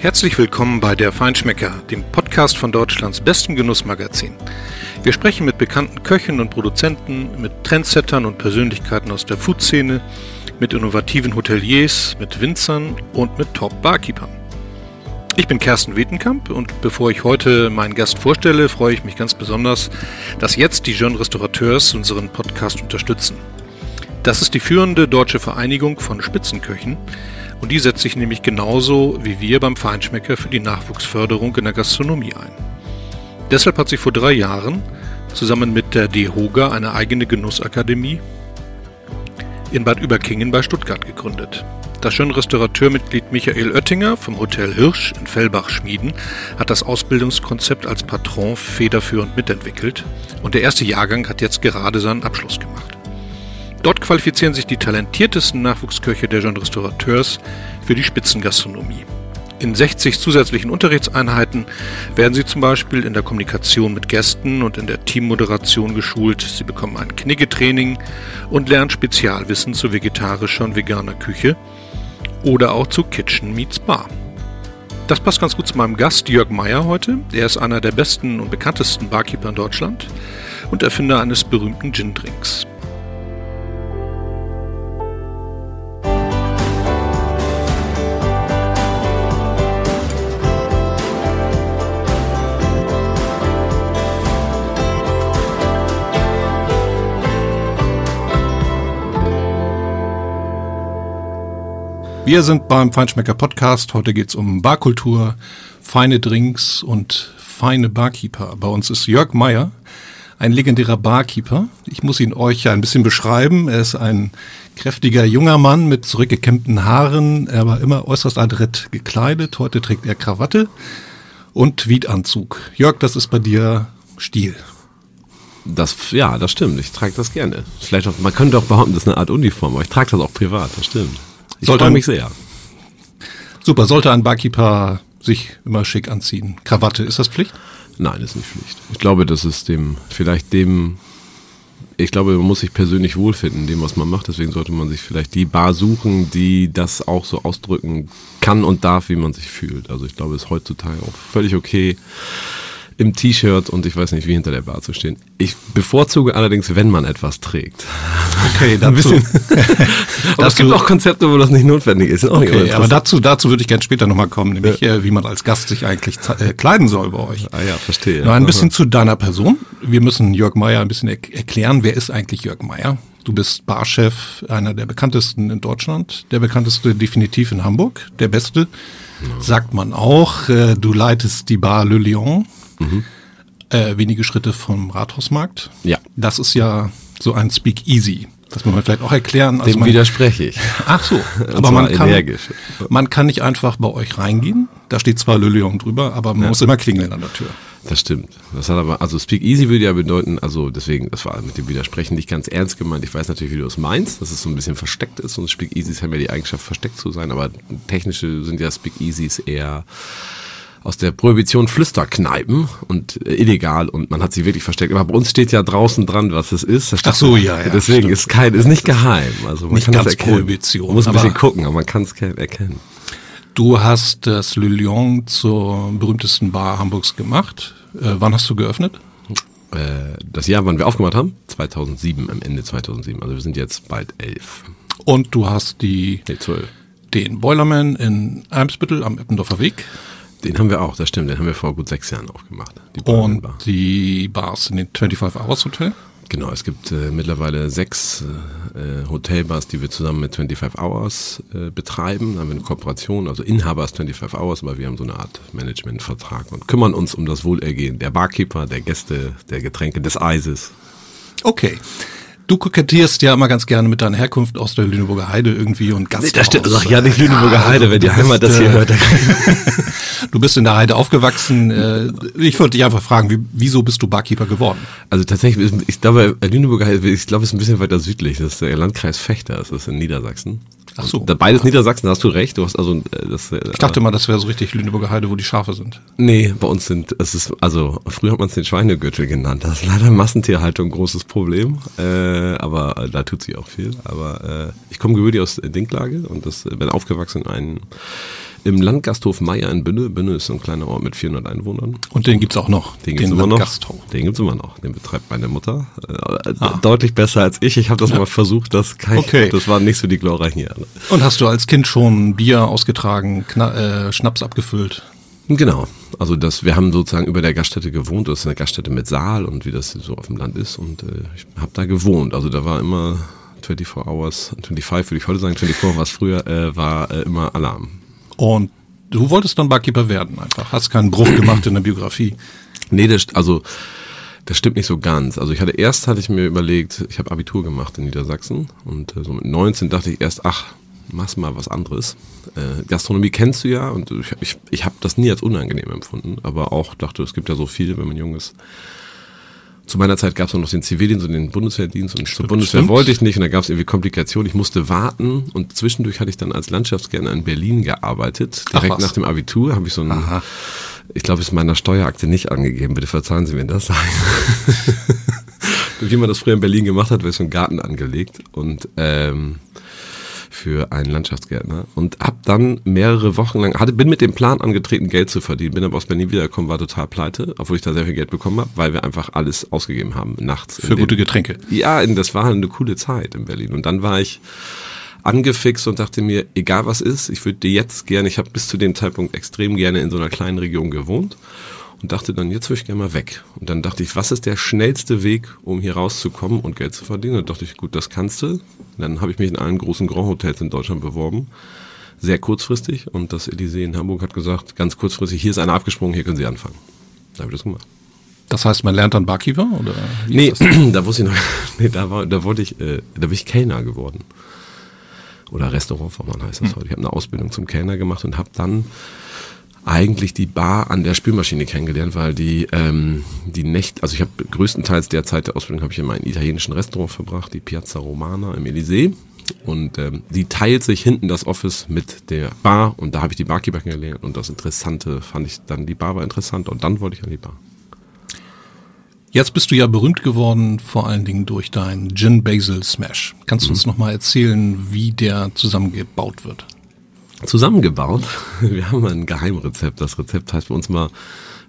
Herzlich willkommen bei Der Feinschmecker, dem Podcast von Deutschlands bestem Genussmagazin. Wir sprechen mit bekannten Köchen und Produzenten, mit Trendsettern und Persönlichkeiten aus der Foodszene, mit innovativen Hoteliers, mit Winzern und mit Top-Barkeepern. Ich bin Kersten Wetenkamp und bevor ich heute meinen Gast vorstelle, freue ich mich ganz besonders, dass jetzt die Jeune Restaurateurs unseren Podcast unterstützen. Das ist die führende deutsche Vereinigung von Spitzenköchen und die setzt sich nämlich genauso wie wir beim Feinschmecker für die Nachwuchsförderung in der Gastronomie ein. Deshalb hat sie vor drei Jahren zusammen mit der DEHOGA eine eigene Genussakademie in Bad Überkingen bei Stuttgart gegründet. Das schöne Restaurateurmitglied Michael Oettinger vom Hotel Hirsch in Fellbach-Schmieden hat das Ausbildungskonzept als Patron federführend mitentwickelt und der erste Jahrgang hat jetzt gerade seinen Abschluss gemacht. Dort qualifizieren sich die talentiertesten Nachwuchsköche der Jeune Restaurateurs für die Spitzengastronomie. In 60 zusätzlichen Unterrichtseinheiten werden sie zum Beispiel in der Kommunikation mit Gästen und in der Teammoderation geschult. Sie bekommen ein Kniggetraining und lernen Spezialwissen zu vegetarischer und veganer Küche oder auch zu Kitchen Meets Bar. Das passt ganz gut zu meinem Gast Jörg Meyer heute. Er ist einer der besten und bekanntesten Barkeeper in Deutschland und Erfinder eines berühmten Gin-Drinks. Wir sind beim Feinschmecker Podcast. Heute geht's um Barkultur, feine Drinks und feine Barkeeper. Bei uns ist Jörg Meyer, ein legendärer Barkeeper. Ich muss ihn euch ja ein bisschen beschreiben. Er ist ein kräftiger junger Mann mit zurückgekämmten Haaren. Er war immer äußerst adrett gekleidet. Heute trägt er Krawatte und Wiedanzug. Jörg, das ist bei dir Stil. Das, ja, das stimmt. Ich trage das gerne. Vielleicht auch, man könnte auch behaupten, das ist eine Art Uniform, aber ich trage das auch privat. Das stimmt. Ich freue mich sehr. Super, sollte ein Barkeeper sich immer schick anziehen. Krawatte, ist das Pflicht? Nein, ist nicht Pflicht. Ich glaube, das ist dem, vielleicht dem, ich glaube, man muss sich persönlich wohlfinden, dem, was man macht. Deswegen sollte man sich vielleicht die Bar suchen, die das auch so ausdrücken kann und darf, wie man sich fühlt. Also ich glaube, es ist heutzutage auch völlig okay, im T-Shirt und ich weiß nicht, wie hinter der Bar zu stehen. Ich bevorzuge allerdings, wenn man etwas trägt. Okay, dann bisschen. aber es gibt auch Konzepte, wo das nicht notwendig ist. Okay, aber dazu, dazu würde ich gerne später nochmal kommen, nämlich äh, wie man als Gast sich eigentlich äh, kleiden soll bei euch. Ah ja, verstehe. Noch ein bisschen zu deiner Person. Wir müssen Jörg Meier ein bisschen er erklären, wer ist eigentlich Jörg Meier? Du bist Barchef, einer der bekanntesten in Deutschland, der bekannteste definitiv in Hamburg, der beste, ja. sagt man auch. Äh, du leitest die Bar Le Lion Mhm. Äh, wenige Schritte vom Rathausmarkt. Ja. Das ist ja so ein Speakeasy. Das muss man vielleicht auch erklären. Also Dem man, widerspreche ich. Ach so. aber man kann, energisch. man kann nicht einfach bei euch reingehen. Da steht zwar Lilium drüber, aber man ja. muss immer klingeln an der Tür. Das stimmt. Das hat aber, also Speak Easy würde ja bedeuten, also deswegen, das war mit dem Widersprechen nicht ganz ernst gemeint. Ich weiß natürlich, wie du es meinst, dass es so ein bisschen versteckt ist und Speak Easys haben ja die Eigenschaft, versteckt zu sein, aber technische sind ja Speak Easys eher aus der Prohibition Flüsterkneipen und äh, illegal und man hat sie wirklich versteckt. Aber bei uns steht ja draußen dran, was es ist. Ach so, ja, ja. Deswegen stimmt. ist kein, ist nicht geheim. Also man nicht kann ganz das erkennen. Prohibition. Man muss ein bisschen gucken, aber man kann es erkennen. Du hast das Le Lion zur berühmtesten Bar Hamburgs gemacht. Äh, wann hast du geöffnet? Äh, das Jahr, wann wir aufgemacht haben? 2007, am Ende 2007. Also wir sind jetzt bald elf. Und du hast die, nee, zwölf. den Boilerman in Eimsbüttel am Eppendorfer Weg den haben wir auch, das stimmt. Den haben wir vor gut sechs Jahren aufgemacht. Die Und Bar. die Bars in den 25 Hours Hotel? Genau, es gibt äh, mittlerweile sechs äh, Hotelbars, die wir zusammen mit 25 Hours äh, betreiben. Da haben wir eine Kooperation, also Inhabers 25 Hours, aber wir haben so eine Art Managementvertrag und kümmern uns um das Wohlergehen der Barkeeper, der Gäste, der Getränke, des Eises. Okay. Du kokettierst ja immer ganz gerne mit deiner Herkunft aus der Lüneburger Heide irgendwie und Gast. Nee, das stimmt. Sag ja nicht Lüneburger Heide, wenn die Heimat das hier äh, hört. du bist in der Heide aufgewachsen. Äh, ich wollte dich einfach fragen, wie, wieso bist du Barkeeper geworden? Also tatsächlich, ich glaube, Lüneburger Heide, ich glaube, es ist ein bisschen weiter südlich. Das ist der Landkreis Fechter, das ist in Niedersachsen. Ach so. Da beides Niedersachsen, da hast du recht. Du hast also äh, das, äh, ich dachte mal, das wäre so richtig Lüneburger Heide, wo die Schafe sind. Nee, bei uns sind es ist also früher hat man es den Schweinegürtel genannt. Das ist leider Massentierhaltung ein großes Problem, äh, aber äh, da tut sie auch viel. Aber äh, ich komme gebürtig aus Dinklage und das bin aufgewachsen in einem Im Landgasthof Meier in Bünne. Bünne ist so ein kleiner Ort mit 400 Einwohnern. Und den gibt's auch noch. Den gibt's immer noch. Den gibt's immer noch. Den betreibt meine Mutter. Äh, ah. Deutlich besser als ich. Ich habe das ja. mal versucht. Das, kann ich, okay. das waren nicht so die glorreichen Jahre. Und hast du als Kind schon Bier ausgetragen, Kna äh, Schnaps abgefüllt? Genau. Also das, wir haben sozusagen über der Gaststätte gewohnt. Das ist eine Gaststätte mit Saal und wie das so auf dem Land ist. Und äh, ich habe da gewohnt. Also da war immer 24 Hours, 25 würde ich heute sagen, 24 war es früher, äh, war äh, immer Alarm. Und du wolltest dann Barkeeper werden einfach, hast keinen Bruch gemacht in der Biografie. Nee, das, also das stimmt nicht so ganz. Also ich hatte erst hatte ich mir überlegt, ich habe Abitur gemacht in Niedersachsen und äh, so mit 19 dachte ich erst, ach, machst mal was anderes. Äh, Gastronomie kennst du ja und ich, ich, ich habe das nie als unangenehm empfunden, aber auch dachte, es gibt ja so viel, wenn man jung ist zu meiner Zeit gab es noch den Zivildienst und den Bundeswehrdienst und zur Bundeswehr stimmt. wollte ich nicht und da gab es irgendwie Komplikationen. Ich musste warten und zwischendurch hatte ich dann als Landschaftsgärtner in Berlin gearbeitet. Direkt nach dem Abitur habe ich so ein, Aha. ich glaube, es ist meiner Steuerakte nicht angegeben. Bitte verzeihen Sie mir das. Wie man das früher in Berlin gemacht hat, wäre so ein Garten angelegt und ähm, für einen Landschaftsgärtner und habe dann mehrere Wochen lang, hatte, bin mit dem Plan angetreten, Geld zu verdienen, bin aber aus Berlin wiedergekommen, war total pleite, obwohl ich da sehr viel Geld bekommen habe, weil wir einfach alles ausgegeben haben nachts. Für gute Getränke. Ja, das war eine coole Zeit in Berlin und dann war ich angefixt und dachte mir, egal was ist, ich würde dir jetzt gerne, ich habe bis zu dem Zeitpunkt extrem gerne in so einer kleinen Region gewohnt und dachte dann, jetzt würde ich gerne mal weg. Und dann dachte ich, was ist der schnellste Weg, um hier rauszukommen und Geld zu verdienen? Und dachte ich, gut, das kannst du. Dann habe ich mich in allen großen Grand Hotels in Deutschland beworben. Sehr kurzfristig. Und das Elysée in Hamburg hat gesagt, ganz kurzfristig, hier ist einer abgesprungen, hier können Sie anfangen. Da habe ich das gemacht. Das heißt, man lernt dann Barkeeper? Oder nee, da wusste ich noch, nee, da war, da wollte ich, äh, da bin ich Kellner geworden. Oder Restaurantvormann heißt das hm. heute. Ich habe eine Ausbildung zum Kellner gemacht und habe dann eigentlich die Bar an der Spülmaschine kennengelernt, weil die ähm, die Nächte, also ich habe größtenteils der Zeit der Ausbildung habe ich in meinem italienischen Restaurant verbracht, die Piazza Romana im Elysée. Und ähm, die teilt sich hinten das Office mit der Bar und da habe ich die Barkeeper kennengelernt und das Interessante fand ich dann, die Bar war interessant und dann wollte ich an die Bar. Jetzt bist du ja berühmt geworden, vor allen Dingen durch deinen Gin Basil Smash. Kannst du mhm. uns nochmal erzählen, wie der zusammengebaut wird? Zusammengebaut. Wir haben ein Geheimrezept. Das Rezept heißt bei uns mal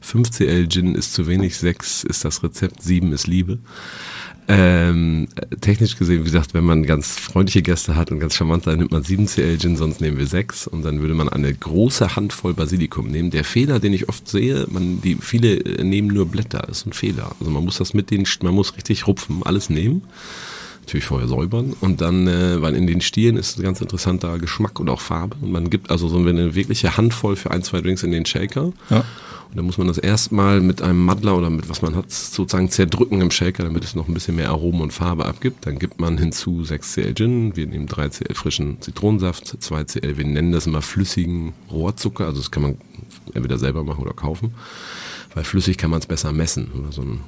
5cl Gin ist zu wenig, 6 ist das Rezept, 7 ist Liebe. Ähm, technisch gesehen, wie gesagt, wenn man ganz freundliche Gäste hat und ganz charmant sein, nimmt man 7cl Gin, sonst nehmen wir 6 und dann würde man eine große Handvoll Basilikum nehmen. Der Fehler, den ich oft sehe, man, die, viele nehmen nur Blätter, ist ein Fehler. Also man muss das mit den, man muss richtig rupfen, alles nehmen natürlich vorher säubern und dann, äh, weil in den Stielen ist ein ganz interessanter Geschmack und auch Farbe und man gibt also so eine wirkliche Handvoll für ein, zwei Drinks in den Shaker. Ja. Und dann muss man das erstmal mit einem Madler oder mit was man hat sozusagen zerdrücken im Shaker, damit es noch ein bisschen mehr Aromen und Farbe abgibt. Dann gibt man hinzu 6 Cl Gin, wir nehmen 3 Cl frischen Zitronensaft, 2 Cl, wir nennen das immer flüssigen Rohrzucker, also das kann man entweder selber machen oder kaufen. Weil flüssig kann man es besser messen. Oder so ein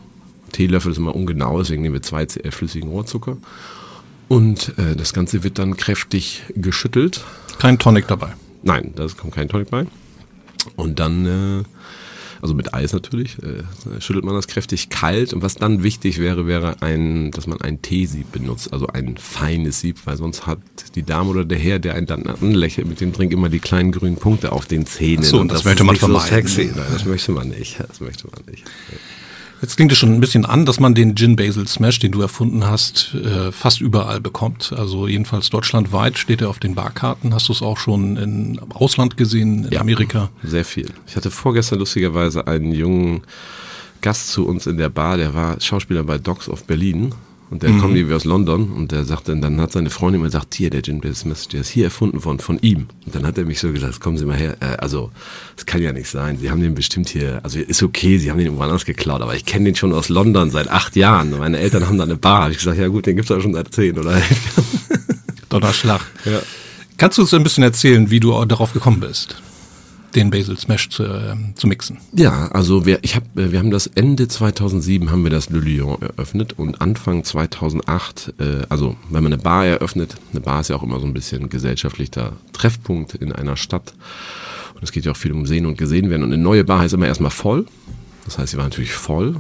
Teelöffel ist immer ungenau, deswegen nehmen wir 2 Cl flüssigen Rohrzucker. Und äh, das Ganze wird dann kräftig geschüttelt. Kein Tonic dabei. Nein, da kommt kein Tonic bei. Und dann, äh, also mit Eis natürlich, äh, schüttelt man das kräftig kalt. Und was dann wichtig wäre, wäre ein, dass man ein Teesieb benutzt, also ein feines Sieb, weil sonst hat die Dame oder der Herr, der einen dann anlächelt mit dem Trink, immer die kleinen grünen Punkte auf den Zähnen. Ach so, und das, das möchte man vermeiden. So sexy. Nein, das möchte man nicht. Das möchte man nicht. Jetzt klingt es schon ein bisschen an, dass man den Gin Basil Smash, den du erfunden hast, äh, fast überall bekommt. Also jedenfalls deutschlandweit steht er auf den Barkarten. Hast du es auch schon im Ausland gesehen, in ja, Amerika? Sehr viel. Ich hatte vorgestern lustigerweise einen jungen Gast zu uns in der Bar, der war Schauspieler bei Docs of Berlin und der mhm. kommt irgendwie aus London und der sagt dann, dann hat seine Freundin immer gesagt, hier, der Gin Business, der ist hier erfunden worden von ihm. Und dann hat er mich so gesagt, kommen Sie mal her. Äh, also, das kann ja nicht sein. Sie haben den bestimmt hier, also ist okay, Sie haben den irgendwo anders geklaut, aber ich kenne den schon aus London seit acht Jahren. Meine Eltern haben da eine Bar. Ich gesagt, ja gut, den gibt's ja schon seit zehn oder elf Donnerschlag. Ja. Kannst du uns ein bisschen erzählen, wie du darauf gekommen bist? Den Basil Smash zu, äh, zu mixen. Ja, also wir, ich hab, äh, wir haben das Ende 2007 haben wir das Le Lion eröffnet und Anfang 2008, äh, also wenn man eine Bar eröffnet, eine Bar ist ja auch immer so ein bisschen gesellschaftlicher Treffpunkt in einer Stadt und es geht ja auch viel um Sehen und Gesehen werden und eine neue Bar heißt immer erstmal voll. Das heißt, sie war natürlich voll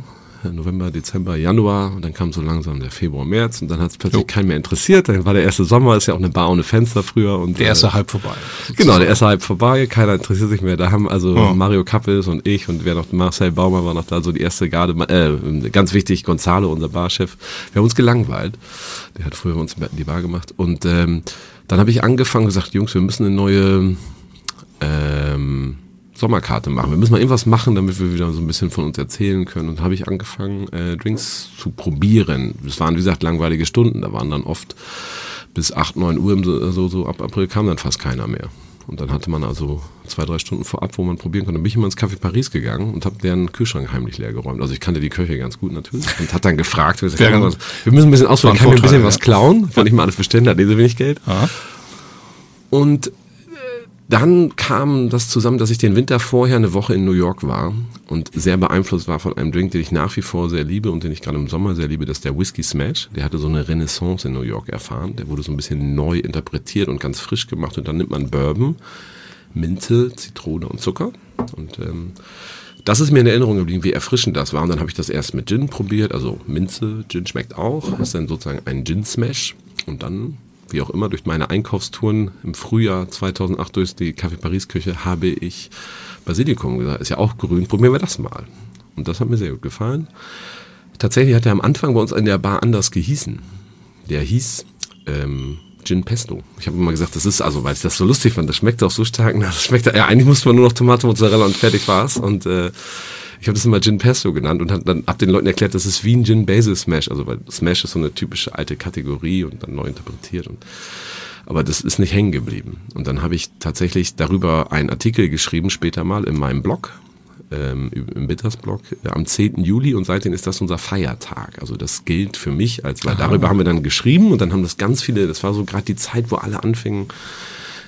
November, Dezember, Januar und dann kam so langsam der Februar, März und dann hat es plötzlich keinen mehr interessiert. Dann war der erste Sommer, ist ja auch eine Bar ohne Fenster früher. Und, der erste äh, Halb vorbei. Genau, der erste Halb vorbei, keiner interessiert sich mehr. Da haben also oh. Mario Kappes und ich und wer noch, Marcel Baumer war noch da, so die erste Garde, äh, ganz wichtig, Gonzalo, unser Barchef. Wir haben uns gelangweilt. Der hat früher bei uns die Bar gemacht und ähm, dann habe ich angefangen gesagt, Jungs, wir müssen eine neue ähm, Sommerkarte machen. Wir müssen mal irgendwas machen, damit wir wieder so ein bisschen von uns erzählen können. Und habe ich angefangen, äh, Drinks zu probieren. Es waren, wie gesagt, langweilige Stunden. Da waren dann oft bis 8, 9 Uhr, so, so ab April kam dann fast keiner mehr. Und dann hatte man also zwei, drei Stunden vorab, wo man probieren konnte. Dann bin ich immer ins Café Paris gegangen und habe deren Kühlschrank heimlich leer geräumt. Also ich kannte die Köche ganz gut natürlich und hat dann gefragt, wir, müssen ein bisschen ausprobieren, kann ich ein bisschen ja. was klauen, weil ich mal alles bestellen, hat nicht so wenig Geld. Aha. Und dann kam das zusammen, dass ich den Winter vorher eine Woche in New York war und sehr beeinflusst war von einem Drink, den ich nach wie vor sehr liebe und den ich gerade im Sommer sehr liebe, das ist der Whisky Smash. Der hatte so eine Renaissance in New York erfahren. Der wurde so ein bisschen neu interpretiert und ganz frisch gemacht und dann nimmt man Bourbon, Minze, Zitrone und Zucker und ähm, das ist mir in Erinnerung geblieben, wie erfrischend das war. Und dann habe ich das erst mit Gin probiert, also Minze, Gin schmeckt auch. Ist dann sozusagen ein Gin Smash. Und dann wie auch immer, durch meine Einkaufstouren im Frühjahr 2008 durch die Café Paris Küche habe ich Basilikum gesagt. Ist ja auch grün, probieren wir das mal. Und das hat mir sehr gut gefallen. Tatsächlich hat er am Anfang bei uns in der Bar anders gehießen. Der hieß ähm, Gin Pesto. Ich habe immer gesagt, das ist, also weil ich das so lustig fand, das schmeckt auch so stark. Das schmeckt, ja, eigentlich musste man nur noch Tomate, Mozzarella und fertig war's. Und äh, ich habe das immer Gin Pesto genannt und hab dann hab den Leuten erklärt, das ist wie ein Gin Basil Smash, also weil Smash ist so eine typische alte Kategorie und dann neu interpretiert und aber das ist nicht hängen geblieben. Und dann habe ich tatsächlich darüber einen Artikel geschrieben, später mal in meinem Blog, ähm, im Bittersblog, äh, am 10. Juli und seitdem ist das unser Feiertag. Also das gilt für mich als, weil Aha. darüber haben wir dann geschrieben und dann haben das ganz viele, das war so gerade die Zeit, wo alle anfingen,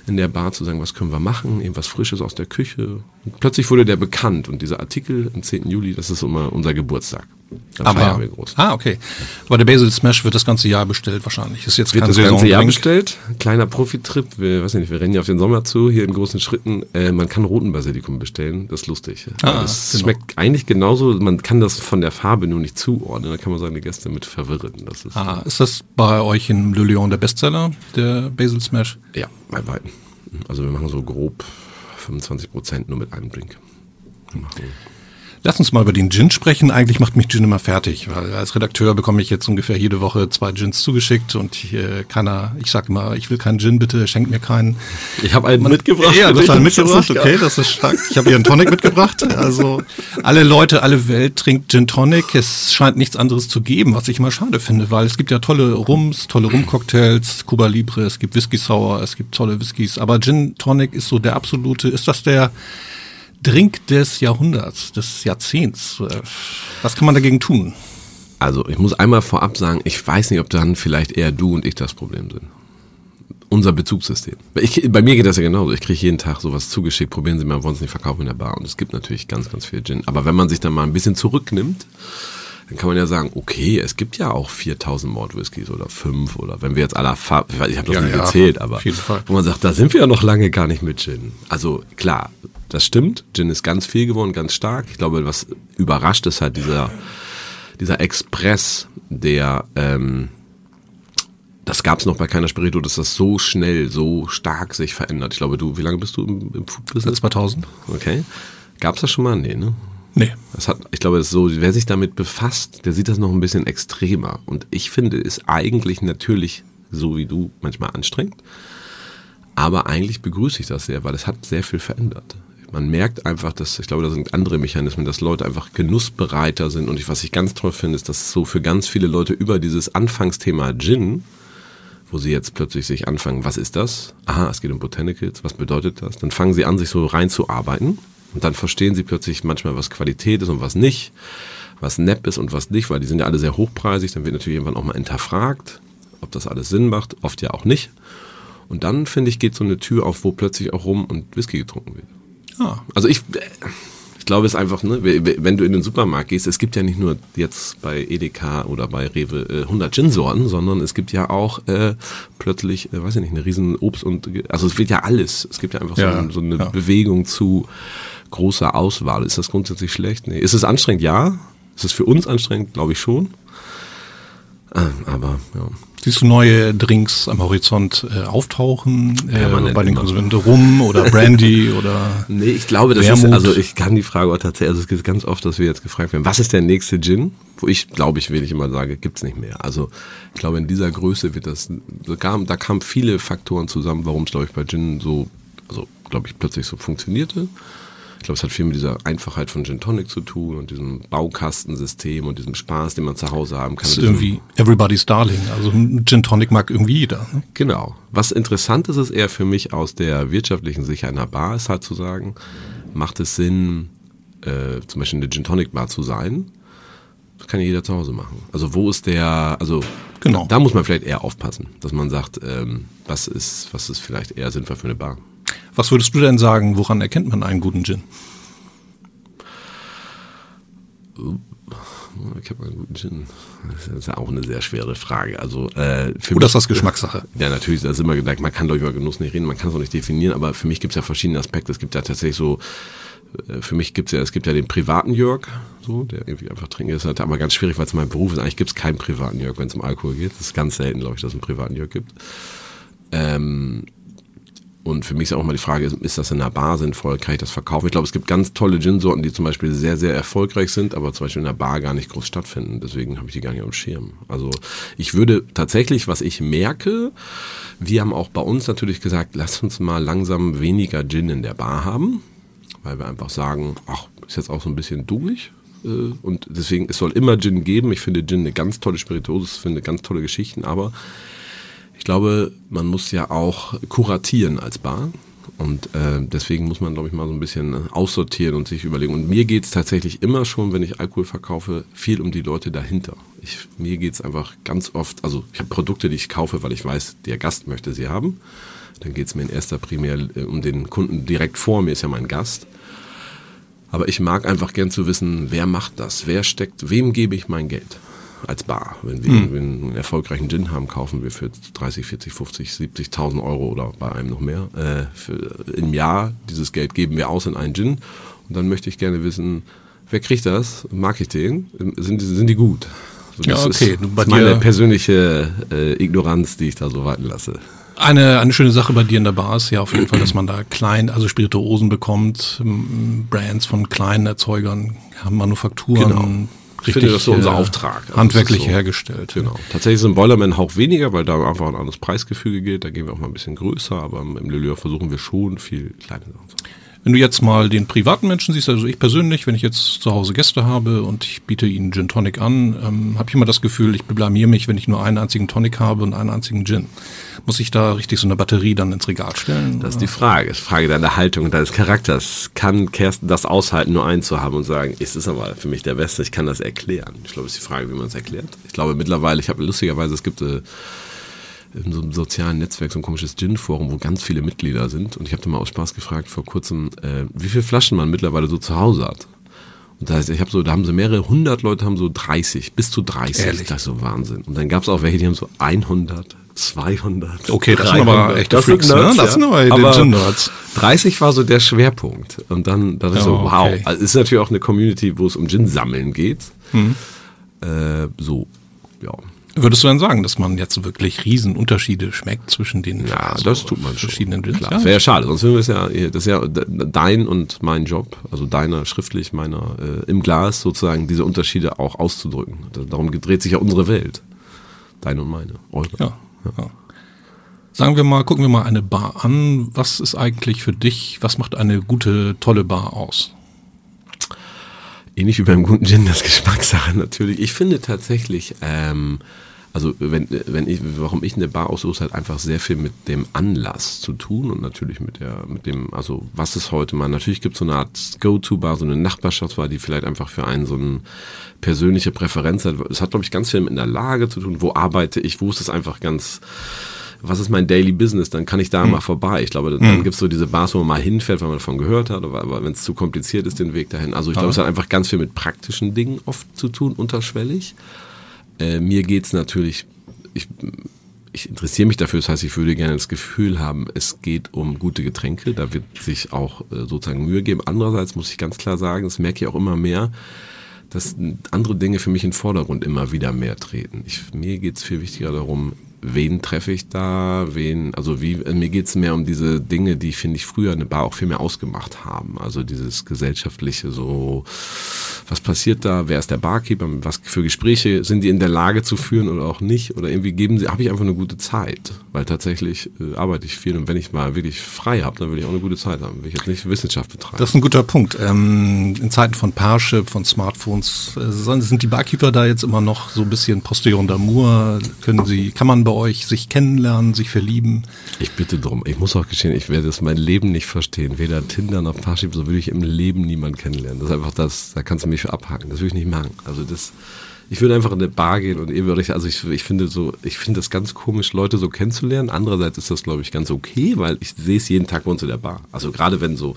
in der Bar zu sagen, was können wir machen, irgendwas Frisches aus der Küche. Und plötzlich wurde der bekannt und dieser Artikel am 10. Juli, das ist immer unser Geburtstag. Dann Aber, wir groß. Ah, okay. Aber der Basil Smash wird das ganze Jahr bestellt wahrscheinlich. Ist jetzt wird das ganze Jahr bestellt. Kleiner Profitrip. Wir, weiß nicht, wir rennen ja auf den Sommer zu, hier in großen Schritten. Äh, man kann roten Basilikum bestellen. Das ist lustig. Ah, das genau. schmeckt eigentlich genauso. Man kann das von der Farbe nur nicht zuordnen. Da kann man seine Gäste mit verwirren. Das ist, ah, ist das bei euch in Le Lyon der Bestseller, der Basil Smash? Ja, bei beiden. Also wir machen so grob 25 Prozent nur mit einem Drink. Machen Lass uns mal über den Gin sprechen. Eigentlich macht mich Gin immer fertig, weil als Redakteur bekomme ich jetzt ungefähr jede Woche zwei Gins zugeschickt und äh, keiner, ich sag immer, ich will keinen Gin, bitte schenkt mir keinen. Ich habe einen Man, mitgebracht. Ja, du hast einen mitgebracht, okay, das ist stark. Ich habe hier einen Tonic mitgebracht. Also alle Leute, alle Welt trinkt Gin Tonic. Es scheint nichts anderes zu geben, was ich immer schade finde, weil es gibt ja tolle Rums, tolle Rumcocktails, Cuba Libre, es gibt Whisky Sour, es gibt tolle Whiskys, aber Gin Tonic ist so der absolute, ist das der Drink des Jahrhunderts, des Jahrzehnts. Was kann man dagegen tun? Also ich muss einmal vorab sagen, ich weiß nicht, ob dann vielleicht eher du und ich das Problem sind. Unser Bezugssystem. Ich, bei mir geht das ja genauso. Ich kriege jeden Tag sowas zugeschickt, probieren Sie mal, wollen Sie nicht verkaufen in der Bar. Und es gibt natürlich ganz, ganz viel Gin. Aber wenn man sich dann mal ein bisschen zurücknimmt, dann kann man ja sagen, okay, es gibt ja auch 4000 Mordwhiskys oder 5 oder wenn wir jetzt aller Farben, ich habe das ja, nicht ja, gezählt, aber wo man sagt, da sind wir ja noch lange gar nicht mit Gin. Also klar, das stimmt. Gin ist ganz viel geworden, ganz stark. Ich glaube, was überrascht ist halt dieser, dieser Express, der, ähm, das gab es noch bei keiner Spirito, dass das so schnell, so stark sich verändert. Ich glaube, du, wie lange bist du im, im Food Business? 2000. Okay. Gab es das schon mal? Nee, ne? Nee. Das hat, ich glaube, das ist so, wer sich damit befasst, der sieht das noch ein bisschen extremer. Und ich finde es eigentlich natürlich, so wie du, manchmal anstrengend. Aber eigentlich begrüße ich das sehr, weil es hat sehr viel verändert man merkt einfach, dass, ich glaube, da sind andere Mechanismen, dass Leute einfach genussbereiter sind. Und ich, was ich ganz toll finde, ist, dass so für ganz viele Leute über dieses Anfangsthema Gin, wo sie jetzt plötzlich sich anfangen, was ist das? Aha, es geht um Botanicals, was bedeutet das? Dann fangen sie an, sich so reinzuarbeiten. Und dann verstehen sie plötzlich manchmal, was Qualität ist und was nicht, was Nepp ist und was nicht, weil die sind ja alle sehr hochpreisig. Dann wird natürlich irgendwann auch mal hinterfragt, ob das alles Sinn macht, oft ja auch nicht. Und dann, finde ich, geht so eine Tür auf, wo plötzlich auch Rum und Whisky getrunken wird. Ja. Also ich, ich glaube es ist einfach, ne, wenn du in den Supermarkt gehst, es gibt ja nicht nur jetzt bei Edeka oder bei Rewe 100 äh, Gin-Sorten, sondern es gibt ja auch äh, plötzlich, äh, weiß ich nicht, eine riesen Obst und, also es wird ja alles. Es gibt ja einfach ja, so, so, eine ja. Bewegung zu großer Auswahl. Ist das grundsätzlich schlecht? Nee. Ist es anstrengend? Ja. Ist es für uns anstrengend? Glaube ich schon. Ähm, aber ja. Siehst du neue Drinks am Horizont äh, auftauchen äh, bei den. Konsumenten? Rum oder Brandy oder Nee, ich glaube, das Wermut. ist, also ich kann die Frage auch tatsächlich, also es gibt ganz oft, dass wir jetzt gefragt werden, was ist der nächste Gin? Wo ich, glaube ich, wirklich immer sage, gibt's nicht mehr. Also ich glaube, in dieser Größe wird das, da kamen, da kamen viele Faktoren zusammen, warum es, glaube ich, bei Gin so, also glaube ich, plötzlich so funktionierte. Ich glaube, es hat viel mit dieser Einfachheit von Gin Tonic zu tun und diesem Baukastensystem und diesem Spaß, den man zu Hause haben kann. ist Und diesem- irgendwie Everybody's Darling. Also Gin Tonic mag irgendwie jeder. Ne? Genau. Was interessant ist, ist eher für mich aus der wirtschaftlichen Sicht einer Bar, ist halt zu sagen, macht es Sinn, äh, zum Beispiel eine Gin Tonic Bar zu sein? Das kann ja jeder zu Hause machen. Also wo ist der, also Genau. da muss man vielleicht eher aufpassen, dass man sagt, ähm, was ist, was ist vielleicht eher sinnvoll für eine Bar? Was würdest du denn sagen, woran erkennt man einen guten Gin? Ich habe einen guten Gin. Das ist ja auch eine sehr schwere Frage. Also äh, für Oder ist mich- das Geschmackssache? Ja, natürlich, das ist immer gedacht, man kann, glaube ich, über Genuss nicht reden, man kann es auch nicht definieren, aber für mich gibt es ja verschiedene Aspekte. Es gibt ja tatsächlich so, äh, für mich gibt es ja, es gibt ja den privaten Jörg, so, der irgendwie einfach trinkt. Das ist halt aber ganz schwierig, weil es mein Beruf ist. Eigentlich gibt es keinen privaten Jörg, wenn es um Alkohol geht. Das ist ganz selten, glaube ich, dass es einen privaten Jörg gibt. Ähm, und für mich ist auch mal die Frage, ist, das in einer Bar sinnvoll? Kann ich das verkaufen? Ich glaube, es gibt ganz tolle Gin-Sorten, die zum Beispiel sehr, sehr erfolgreich sind, aber zum Beispiel in einer Bar gar nicht groß stattfinden. Deswegen habe ich die gar nicht dem Schirm. Also ich würde tatsächlich, was ich merke, wir haben auch bei uns natürlich gesagt, lass uns mal langsam weniger Gin in der Bar haben, weil wir einfach sagen, ach, ist jetzt auch so ein bisschen durch. Äh, Und deswegen, es soll immer Gin geben. Ich finde Gin eine ganz tolle Spirituose, finde ganz tolle Geschichten, aber ich glaube, man muss ja auch kuratieren als Bar. Und äh, deswegen muss man, glaube ich, mal so ein bisschen aussortieren und sich überlegen. Und mir geht es tatsächlich immer schon, wenn ich Alkohol verkaufe, viel um die Leute dahinter. Ich, mir geht es einfach ganz oft, also ich habe Produkte, die ich kaufe, weil ich weiß, der Gast möchte sie haben. Dann geht es mir in erster primär äh, um den Kunden direkt vor mir, ist ja mein Gast. Aber ich mag einfach gern zu wissen, wer macht das, wer steckt, wem gebe ich mein Geld als Bar. Wenn wir wir einen erfolgreichen Gin haben, kaufen wir für 30, 40, 50, 70.000 Euro oder bei einem noch mehr äh, für, im Jahr. Dieses Geld geben wir aus in einen Gin. Und dann möchte ich gerne wissen, wer kriegt das? Mag ich den? Sind, die- sind die gut? So, Ja, okay. Ist, ist meine persönliche äh, Ignoranz, die ich da so walten lasse. Eine, eine schöne Sache bei dir in der Bar ist ja auf jeden Fall, dass man da klein, also Spirituosen bekommt, Brands von kleinen Erzeugern, Manufakturen. Genau. Ich finde, das ist so unser äh, Auftrag. Also handwerklich so- hergestellt. Genau. Tatsächlich ist im Boilerman ein Hauch weniger, weil da einfach ein anderes Preisgefüge geht. Da gehen wir auch mal ein bisschen größer, aber im Leleur versuchen wir schon viel kleine Sachen zu machen. Wenn du jetzt mal den privaten Menschen siehst, also ich persönlich, wenn ich jetzt zu Hause Gäste habe und ich biete ihnen Gin Tonic an, ähm, habe ich immer das Gefühl, ich blamier mich, wenn ich nur einen einzigen Tonic habe und einen einzigen Gin. Muss ich da richtig so eine Batterie dann ins Regal stellen? Das ist die Frage. Das ist die Frage deiner Haltung und deines Charakters. Kann Kersten das aushalten, nur einen zu haben und sagen, es ist aber für mich der Beste, ich kann das erklären? Ich glaube, es ist die Frage, wie man es erklärt. Ich glaube mittlerweile, ich habe lustigerweise, es gibt äh, in so einem sozialen Netzwerk so ein komisches Gin-Forum, wo ganz viele Mitglieder sind. Und ich habe da mal aus Spaß gefragt vor kurzem, äh, wie viele Flaschen man mittlerweile so zu Hause hat. Und da, heißt, ich habe so, da haben so mehrere hundert Leute haben so 30, bis zu 30. Ehrlich? Das ist so Wahnsinn. Und dann gab es auch welche, die haben so 100, 200. Okay, das sind aber 300. echte Das Freaks, sind Nerds, ne? Das sind aber Aber Gin-Nerds. 30 war so der Schwerpunkt. Und dann dachte ich so, wow. okay. Also es ist natürlich auch eine Community, wo es um Gin-Sammeln geht. Mhm. Äh, so, ja. Würdest du dann sagen, dass man jetzt wirklich Riesenunterschiede schmeckt zwischen den Ja, also das tut man schon. verschiedenen Gins? Klar, das wäre ja schade. Sonst würden wir es ja, das ist ja dein und mein Job, also deiner schriftlich, meiner äh, im Glas sozusagen, diese Unterschiede auch auszudrücken. Darum dreht sich ja unsere Welt. Deine und meine. Eure. Ja, ja. Sagen wir mal, gucken wir mal eine Bar an. Was ist eigentlich für dich, was macht eine gute, tolle Bar aus? Ähnlich wie beim guten Gin, das Geschmackssache natürlich. Ich finde tatsächlich, ähm, also wenn, wenn ich, warum ich eine Bar aussuche, ist halt einfach sehr viel mit dem Anlass zu tun und natürlich mit der, mit dem, also was ist heute mal, natürlich gibt es so eine Art Go-To-Bar, so eine Nachbarschaftsbar, die vielleicht einfach für einen so eine persönliche Präferenz hat. Es hat, glaube ich, ganz viel mit einer Lage zu tun, wo arbeite ich, wo ist es einfach ganz, was ist mein Daily Business, dann kann ich da mal vorbei. Ich glaube, dann gibt's so diese Bars, wo man mal hinfährt, weil man davon gehört hat, aber, aber wenn es zu kompliziert ist, den Weg dahin. Also ich glaube, es hat einfach ganz viel mit praktischen Dingen oft zu tun, unterschwellig. Äh, mir geht's natürlich, ich, ich interessiere mich dafür, das heißt, ich würde gerne das Gefühl haben, es geht um gute Getränke, da wird sich auch äh, sozusagen Mühe geben. Andererseits muss ich ganz klar sagen, das merke ich auch immer mehr, dass andere Dinge für mich in den Vordergrund immer wieder mehr treten. Ich, mir geht es viel wichtiger darum, wen treffe ich da, wen, also wie, mir geht es mehr um diese Dinge, die, finde ich, früher eine Bar auch viel mehr ausgemacht haben. Also dieses gesellschaftliche, so, was passiert da, wer ist der Barkeeper, was für Gespräche? Sind die in der Lage zu führen oder auch nicht, oder irgendwie geben sie, habe ich einfach eine gute Zeit, weil tatsächlich äh, arbeite ich viel und wenn ich mal wirklich frei habe, dann will ich auch eine gute Zeit haben, will ich jetzt nicht Wissenschaft betreiben. Das ist ein guter Punkt. Ähm, in Zeiten von Parship, von Smartphones, äh, sind die Barkeeper da jetzt immer noch so ein bisschen Postillon d'amour, können sie, kann man bei euch sich kennenlernen, sich verlieben? Ich bitte drum. Ich muss auch gestehen, ich werde das mein Leben nicht verstehen. Weder Tinder noch Parship, so würde ich im Leben niemanden kennenlernen. Das ist einfach das, da kannst du mich für abhaken. Das würde ich nicht machen. Also das, ich würde einfach in eine Bar gehen und ihr würde ich, also ich, ich finde so, ich finde das ganz komisch, Leute so kennenzulernen. Andererseits ist das, glaube ich, ganz okay, weil ich sehe es jeden Tag bei uns in der Bar. Also gerade wenn so,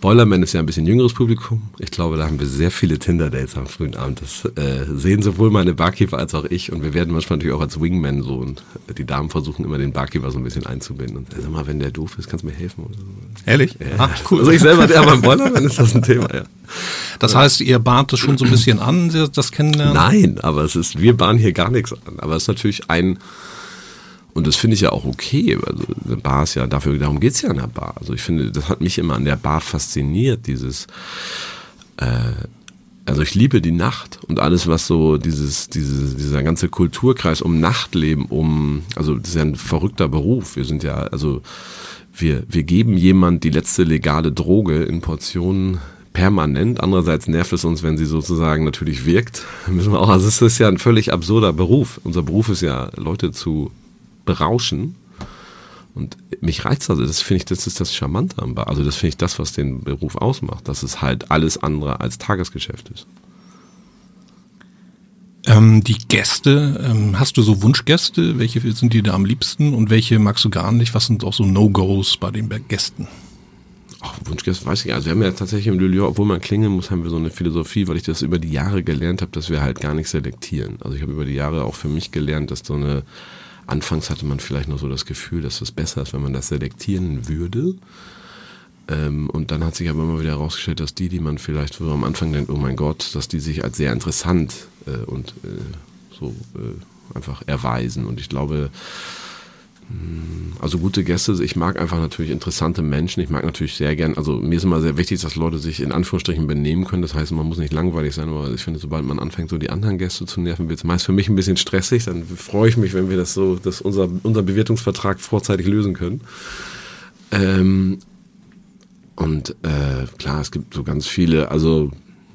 Boilerman ist ja ein bisschen jüngeres Publikum. Ich glaube, da haben wir sehr viele Tinder-Dates am frühen Abend. Das äh, sehen sowohl meine Barkeeper als auch ich. Und wir werden manchmal natürlich auch als Wingman so. Und die Damen versuchen immer den Barkeeper so ein bisschen einzubinden. Und sag mal, wenn der doof ist, kannst du mir helfen. Oder so. Ehrlich? Ja. Ach, cool. Also ich selber, der beim Boilerman ist das ein Thema, ja. Das heißt, ihr bahnt es schon so ein bisschen an, das Kennenlernen? Nein, aber es ist, wir bahnen hier gar nichts an. Aber es ist natürlich ein und das finde ich ja auch okay. Also eine Bar ist ja, dafür, darum geht es ja in der Bar. Also ich finde, das hat mich immer an der Bar fasziniert, dieses, äh, also ich liebe die Nacht und alles, was so dieses, dieses, dieser ganze Kulturkreis um Nachtleben, um, also das ist ja ein verrückter Beruf. Wir sind ja, also wir, wir geben jemand die letzte legale Droge in Portionen permanent. Andererseits nervt es uns, wenn sie sozusagen natürlich wirkt. Müssen wir auch, also es ist ja ein völlig absurder Beruf. Unser Beruf ist ja, Leute zu berauschen. Und mich reizt also, das finde ich, das ist das Charmante am Bar. Also das finde ich das, was den Beruf ausmacht, dass es halt alles andere als Tagesgeschäft ist. Ähm, die Gäste, ähm, hast du so Wunschgäste? Welche sind dir da am liebsten und welche magst du gar nicht? Was sind auch so No-Gos bei den Gästen? Ach, Wunschgäste weiß ich. Also wir haben ja tatsächlich im Lilion, obwohl man klingeln muss, haben wir so eine Philosophie, weil ich das über die Jahre gelernt habe, dass wir halt gar nicht selektieren. Also ich habe über die Jahre auch für mich gelernt, dass so eine Anfangs hatte man vielleicht noch so das Gefühl, dass es besser ist, wenn man das selektieren würde. Ähm, und dann hat sich aber immer wieder herausgestellt, dass die, die man vielleicht so am Anfang denkt, oh mein Gott, dass die sich als sehr interessant äh, und äh, so äh, einfach erweisen. Und ich glaube, also gute Gäste, ich mag einfach natürlich interessante Menschen. Ich mag natürlich sehr gern, also mir ist immer sehr wichtig, dass Leute sich in Anführungsstrichen benehmen können. Das heißt, man muss nicht langweilig sein, aber ich finde, sobald man anfängt, so die anderen Gäste zu nerven, wird es meist für mich ein bisschen stressig. Dann freue ich mich, wenn wir das so, dass unser, unser Bewertungsvertrag vorzeitig lösen können. Ähm, und äh, klar, es gibt so ganz viele, also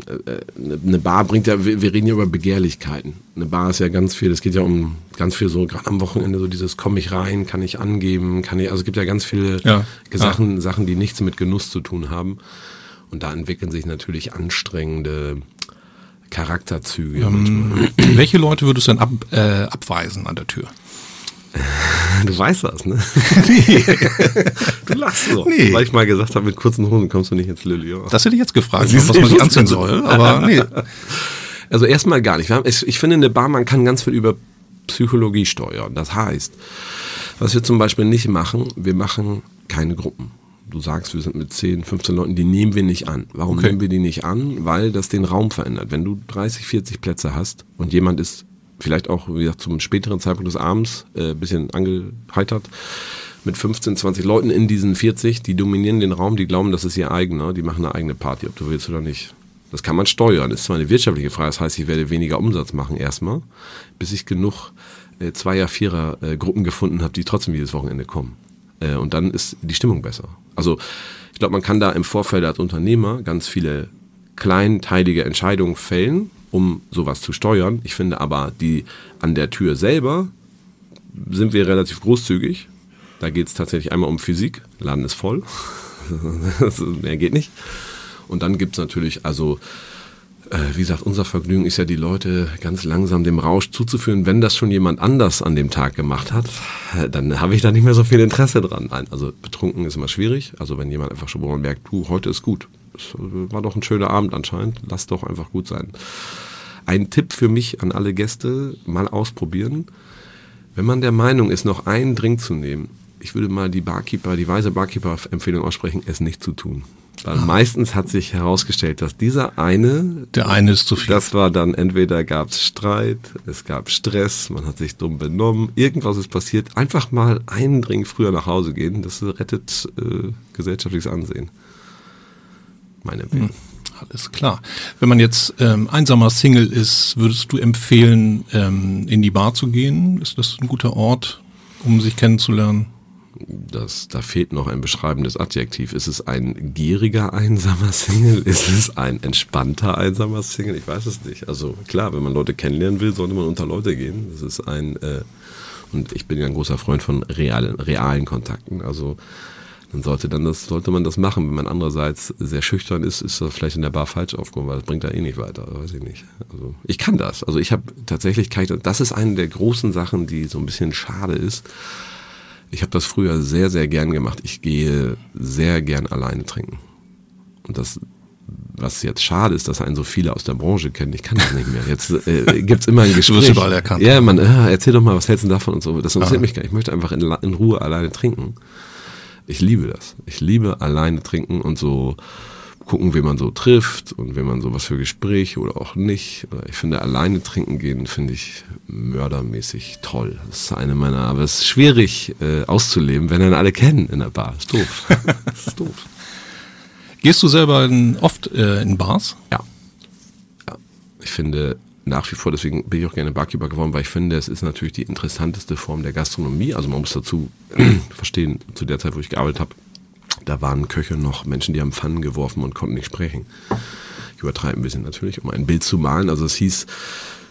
eine Bar bringt ja, wir reden ja über Begehrlichkeiten. Eine Bar ist ja ganz viel, es geht ja um ganz viel so, gerade am Wochenende, so dieses, komme ich rein, kann ich angeben, kann ich, also es gibt ja ganz viele ja, Sachen, ja. Sachen, die nichts mit Genuss zu tun haben. Und da entwickeln sich natürlich anstrengende Charakterzüge. Ähm, welche Leute würdest du denn ab, äh, abweisen an der Tür? Du weißt das, ne? Nee. Du lachst so. Nee. Weil ich mal gesagt habe, mit kurzen Hosen kommst du nicht ins Lilly. Das hätte ich jetzt gefragt, was man sich anziehen soll, aber nee. Also erstmal gar nicht. Ich finde in der Bar, man kann ganz viel über Psychologie steuern. Das heißt, was wir zum Beispiel nicht machen, wir machen keine Gruppen. Du sagst, wir sind mit 10, 15 Leuten, die nehmen wir nicht an. Warum okay. nehmen wir die nicht an? Weil das den Raum verändert. Wenn du 30, 40 Plätze hast und jemand ist vielleicht auch, wie gesagt, zum späteren Zeitpunkt des Abends ein äh, bisschen angeheitert mit 15, 20 Leuten in diesen 40, die dominieren den Raum, die glauben, das ist ihr eigener, die machen eine eigene Party, ob du willst oder nicht. Das kann man steuern. Das ist zwar eine wirtschaftliche Frage, das heißt, ich werde weniger Umsatz machen erstmal, bis ich genug äh, Zweier-, Vierer äh, gefunden habe, die trotzdem jedes Wochenende kommen. Äh, und dann ist die Stimmung besser. Also ich glaube, man kann da im Vorfeld als Unternehmer ganz viele kleinteilige Entscheidungen fällen, um sowas zu steuern. Ich finde aber, die an der Tür selber sind wir relativ großzügig. Da geht es tatsächlich einmal um Physik. Laden ist voll. Mehr geht nicht. Und dann gibt es natürlich, also, äh, wie gesagt, unser Vergnügen ist ja, die Leute ganz langsam dem Rausch zuzuführen. Wenn das schon jemand anders an dem Tag gemacht hat, äh, dann habe ich da nicht mehr so viel Interesse dran. Nein, also betrunken ist immer schwierig. Also wenn jemand einfach schon wo man merkt, du, heute ist gut, war doch ein schöner Abend anscheinend. Lass doch einfach gut sein. Ein Tipp für mich an alle Gäste, mal ausprobieren. Wenn man der Meinung ist, noch einen Drink zu nehmen, ich würde mal die Barkeeper, die weise Barkeeper-Empfehlung aussprechen, es nicht zu tun. Weil ah. meistens hat sich herausgestellt, dass dieser eine, der eine ist zu viel. Das war dann entweder gab es Streit, es gab Stress, man hat sich dumm benommen, irgendwas ist passiert. Einfach mal einen Drink früher nach Hause gehen, das rettet äh, gesellschaftliches Ansehen. Meine Empfehlung. Hm. Alles klar. Wenn man jetzt ähm, einsamer Single ist, würdest du empfehlen, ähm, in die Bar zu gehen? Ist das ein guter Ort, um sich kennenzulernen? Das, da fehlt noch ein beschreibendes Adjektiv. Ist es ein gieriger einsamer Single? Ist es ein entspannter einsamer Single? Ich weiß es nicht. Also klar, wenn man Leute kennenlernen will, sollte man unter Leute gehen. Das ist ein, äh, und ich bin ja ein großer Freund von realen, realen Kontakten. Also dann sollte dann das, sollte man das machen. Wenn man andererseits sehr schüchtern ist, ist das vielleicht in der Bar falsch aufgehoben, weil das bringt da eh nicht weiter, weiß ich nicht. Also ich kann das. Also ich habe tatsächlich, kann ich, das ist eine der großen Sachen, die so ein bisschen schade ist. Ich habe das früher sehr, sehr gern gemacht. Ich gehe sehr gern alleine trinken. Und das, was jetzt schade ist, dass einen so viele aus der Branche kennen. Ich kann das nicht mehr. Jetzt äh, gibt's immer ein Gespräch. Du wirst überall erkannt. Ja, man, äh, erzähl doch mal, was hältst du davon und so. Das interessiert Aha. mich gar nicht. Ich möchte einfach in, in Ruhe alleine trinken ich liebe das. Ich liebe alleine trinken und so gucken, wen man so trifft und wenn man so was für Gespräche oder auch nicht. Ich finde, alleine trinken gehen, finde ich mördermäßig toll. Das ist eine meiner, aber es ist schwierig äh, auszuleben, wenn dann alle kennen in der Bar. Ist doof. ist doof. Gehst du selber in, oft äh, in Bars? Ja. ja. Ich finde, nach wie vor, deswegen bin ich auch gerne Barkeeper geworden, weil ich finde, es ist natürlich die interessanteste Form der Gastronomie. Also man muss dazu verstehen, zu der Zeit, wo ich gearbeitet habe, da waren Köche noch Menschen, die haben Pfannen geworfen und konnten nicht sprechen. Ich übertreibe ein bisschen natürlich, um ein Bild zu malen. Also es hieß,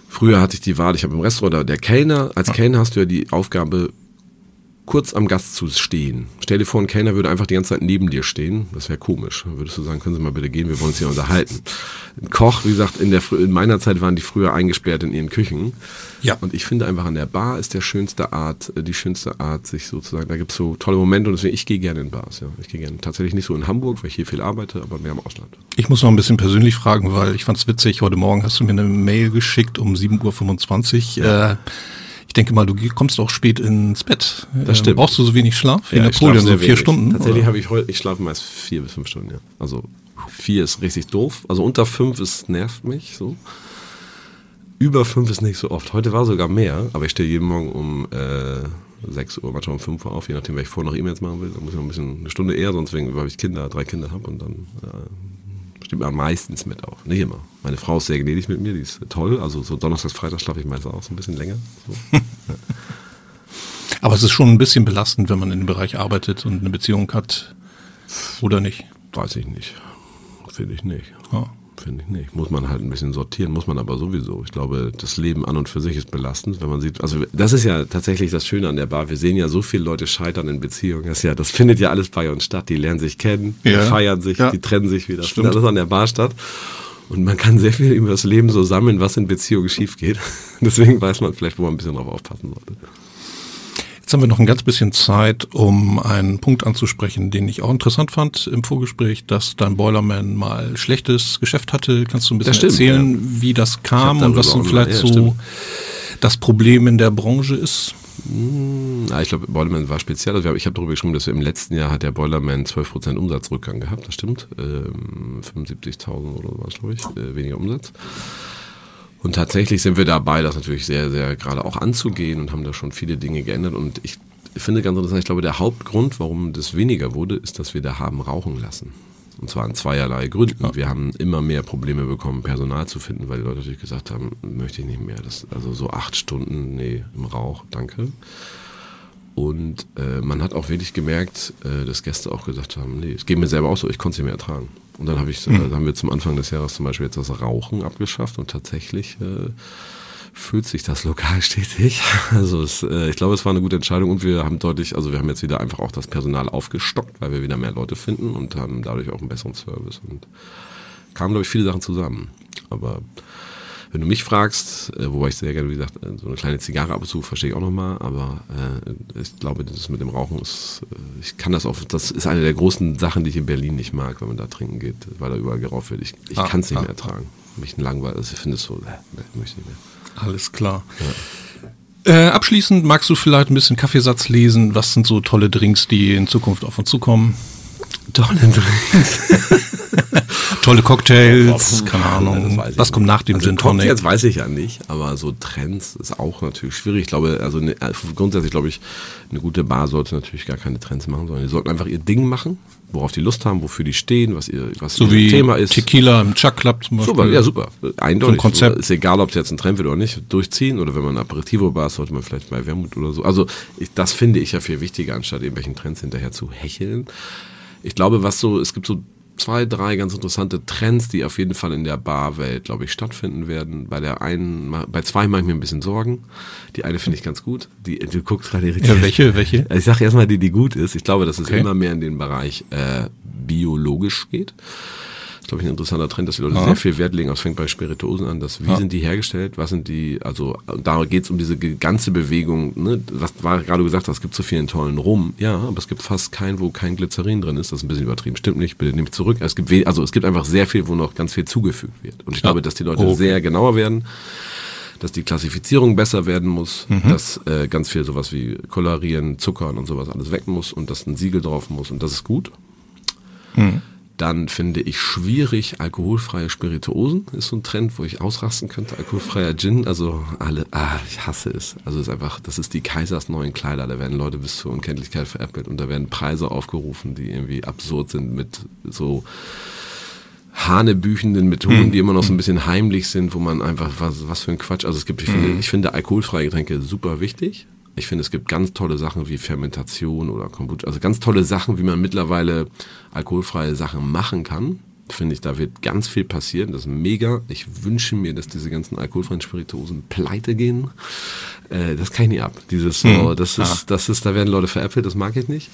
früher hatte ich die Wahl, ich habe im Restaurant, der Kellner, als Kellner hast du ja die Aufgabe, kurz am Gast zu stehen. Stell dir vor, ein Kellner würde einfach die ganze Zeit neben dir stehen. Das wäre komisch. Dann würdest du sagen, können Sie mal bitte gehen, wir wollen uns hier unterhalten. Ein Koch, wie gesagt, in, der, in meiner Zeit waren die früher eingesperrt in ihren Küchen. Ja. Und ich finde einfach an der Bar ist der schönste Art, äh, die schönste Art, sich sozusagen, da gibt es so tolle Momente und deswegen, ich gehe gerne in Bars, ja. Ich gehe gerne. Tatsächlich nicht so in Hamburg, weil ich hier viel arbeite, aber mehr im Ausland. Ich muss noch ein bisschen persönlich fragen, weil ich fand es witzig, heute Morgen hast du mir eine Mail geschickt um 7.25 Uhr. Ja. Äh, ich denke mal, du kommst auch spät ins Bett. Das stimmt. Brauchst du so wenig Schlaf? Wie ja, Napoleon, so vier wenig. Stunden? Tatsächlich habe ich heute, ich schlafe meist vier bis fünf Stunden, ja. Also vier ist richtig doof. Also unter fünf ist, nervt mich so. Über fünf ist nicht so oft. Heute war sogar mehr, aber ich stehe jeden Morgen um äh, 6 Uhr, manchmal um 5 Uhr auf, je nachdem, wer ich vorher noch E-Mails machen will. Da muss ich noch ein bisschen eine Stunde eher, sonst wegen, weil ich Kinder, drei Kinder habe und dann äh, man meistens mit auf. Nicht immer. Meine Frau ist sehr gnädig mit mir, die ist toll. Also so Donnerstags, Freitag schlafe ich meistens auch so ein bisschen länger. So. Aber es ist schon ein bisschen belastend, wenn man in dem Bereich arbeitet und eine Beziehung hat. Oder nicht? Weiß ich nicht. Finde ich nicht. Ja. Finde ich nicht. Muss man halt ein bisschen sortieren, muss man aber sowieso. Ich glaube, das Leben an und für sich ist belastend, wenn man sieht, also das ist ja tatsächlich das Schöne an der Bar. Wir sehen ja so viele Leute scheitern in Beziehungen. Das, ja, das findet ja alles bei uns statt. Die lernen sich kennen, die ja. feiern sich, ja. die trennen sich wieder. Das Stimmt. findet alles an der Bar statt. Und man kann sehr viel über das Leben so sammeln, was in Beziehungen schief geht. Deswegen weiß man vielleicht, wo man ein bisschen drauf aufpassen sollte. Jetzt haben wir noch ein ganz bisschen Zeit, um einen Punkt anzusprechen, den ich auch interessant fand im Vorgespräch, dass dein Boilerman mal schlechtes Geschäft hatte. Kannst du ein bisschen stimmt, erzählen, ja. wie das kam und was so vielleicht ja, so stimmt. das Problem in der Branche ist? Hm, ich glaube, Boilerman war speziell. Also ich habe darüber geschrieben, dass wir im letzten Jahr hat der Boilerman 12% Umsatzrückgang gehabt. Das stimmt. Ähm, 75.000 oder was, glaube ich, äh, weniger Umsatz. Und tatsächlich sind wir dabei, das natürlich sehr, sehr gerade auch anzugehen und haben da schon viele Dinge geändert. Und ich finde ganz interessant, ich glaube, der Hauptgrund, warum das weniger wurde, ist, dass wir da haben rauchen lassen. Und zwar an zweierlei Gründen. Ja. Wir haben immer mehr Probleme bekommen, Personal zu finden, weil die Leute natürlich gesagt haben, möchte ich nicht mehr. Das, also so acht Stunden, nee, im Rauch, danke. Und äh, man hat auch wirklich gemerkt, äh, dass Gäste auch gesagt haben, nee, es geht mir selber auch so, ich konnte es nicht mehr ertragen. Und dann, hab ich, mhm. äh, haben wir zum Anfang des Jahres zum Beispiel jetzt das Rauchen abgeschafft und tatsächlich äh, fühlt sich das lokal stetig. Also es, äh, ich glaube, es war eine gute Entscheidung und wir haben deutlich, also wir haben jetzt wieder einfach auch das Personal aufgestockt, weil wir wieder mehr Leute finden und haben dadurch auch einen besseren Service und kamen, glaube ich, viele Sachen zusammen. Aber wenn du mich fragst, äh, wobei ich sehr gerne, wie gesagt, äh, so eine kleine Zigarre ab und zu verstehe ich auch nochmal, aber äh, ich glaube, das mit dem Rauchen ist, äh, ich kann das auch, das ist eine der großen Sachen, die ich in Berlin nicht mag, wenn man da trinken geht, weil da überall geraucht wird. Ich, ich ah, kann es nicht ah, mehr ertragen. Mich ein langweilig, also ich finde es so, äh, möchte ich nicht mehr. Alles klar. Ja. Äh, abschließend magst du vielleicht ein bisschen Kaffeesatz lesen. Was sind so tolle Drinks, die in Zukunft auf uns zukommen? Tolle Drinks. Tolle Cocktails, keine Ahnung. Was kommt nach dem also Gin Tonic? Cocktails weiß ich ja nicht, aber so Trends ist auch natürlich schwierig. Ich glaube, also ne, grundsätzlich glaube ich, eine gute Bar sollte natürlich gar keine Trends machen, sondern die sollten einfach ihr Ding machen, worauf die Lust haben, wofür die stehen, was ihr, was so ihr wie Thema ist. Tequila im Chuck Club zum Beispiel. Super, ja super. Eindeutig. So ein Konzept. Ist egal, ob es jetzt ein Trend wird oder nicht, durchziehen oder wenn man ein Aperitivo-Bar ist, sollte man vielleicht bei Wermut oder so. Also ich, das finde ich ja viel wichtiger, anstatt irgendwelchen Trends hinterher zu hecheln. Ich glaube, was so, es gibt so zwei, drei ganz interessante Trends, die auf jeden Fall in der Barwelt, glaube ich, stattfinden werden. Bei der einen, bei zwei mache ich mir ein bisschen Sorgen. Die eine finde ich ganz gut. Die, du guckst gerade. Ja, welche, welche? Ich sage erstmal die, die gut ist. Ich glaube, dass es Okay. immer mehr in den Bereich äh, biologisch geht. Das ist, glaube ich, ein interessanter Trend, dass die Leute Ja. sehr viel Wert legen. Das fängt bei Spirituosen an. Dass, wie Ja. sind die hergestellt? Was sind die, also da geht es um diese ganze Bewegung, ne? was war gerade gesagt es gibt so vielen tollen Rum. Ja, aber es gibt fast keinen, wo kein Glycerin drin ist. Das ist ein bisschen übertrieben. Stimmt nicht, bitte nehmt zurück. Es gibt, also es gibt einfach sehr viel, wo noch ganz viel zugefügt wird. Und ich glaube, dass die Leute Okay. sehr genauer werden dass die Klassifizierung besser werden muss, dass äh, ganz viel sowas wie Kolorien, Zuckern und sowas alles weg muss und dass ein Siegel drauf muss und das ist gut. Dann finde ich schwierig alkoholfreie Spirituosen ist so ein Trend, wo ich ausrasten könnte. Alkoholfreier Gin, also alle, ah, ich hasse es. Also es ist einfach, das ist die Kaisers neuen Kleider. Da werden Leute bis zur Unkenntlichkeit veräppelt und da werden Preise aufgerufen, die irgendwie absurd sind mit so hanebüchenden Methoden, die immer noch so ein bisschen heimlich sind, wo man einfach, was, was für ein Quatsch. Also es gibt, ich finde, ich finde alkoholfreie Getränke super wichtig. Ich finde, es gibt ganz tolle Sachen wie Fermentation oder Kombucha, also ganz tolle Sachen, wie man mittlerweile alkoholfreie Sachen machen kann. Finde ich, da wird ganz viel passieren. Das ist mega. Ich wünsche mir, dass diese ganzen alkoholfreien Spirituosen pleite gehen. Äh, das kann ich nicht ab. Dieses, oh, das ist, das ist, da werden Leute veräppelt, das mag ich nicht.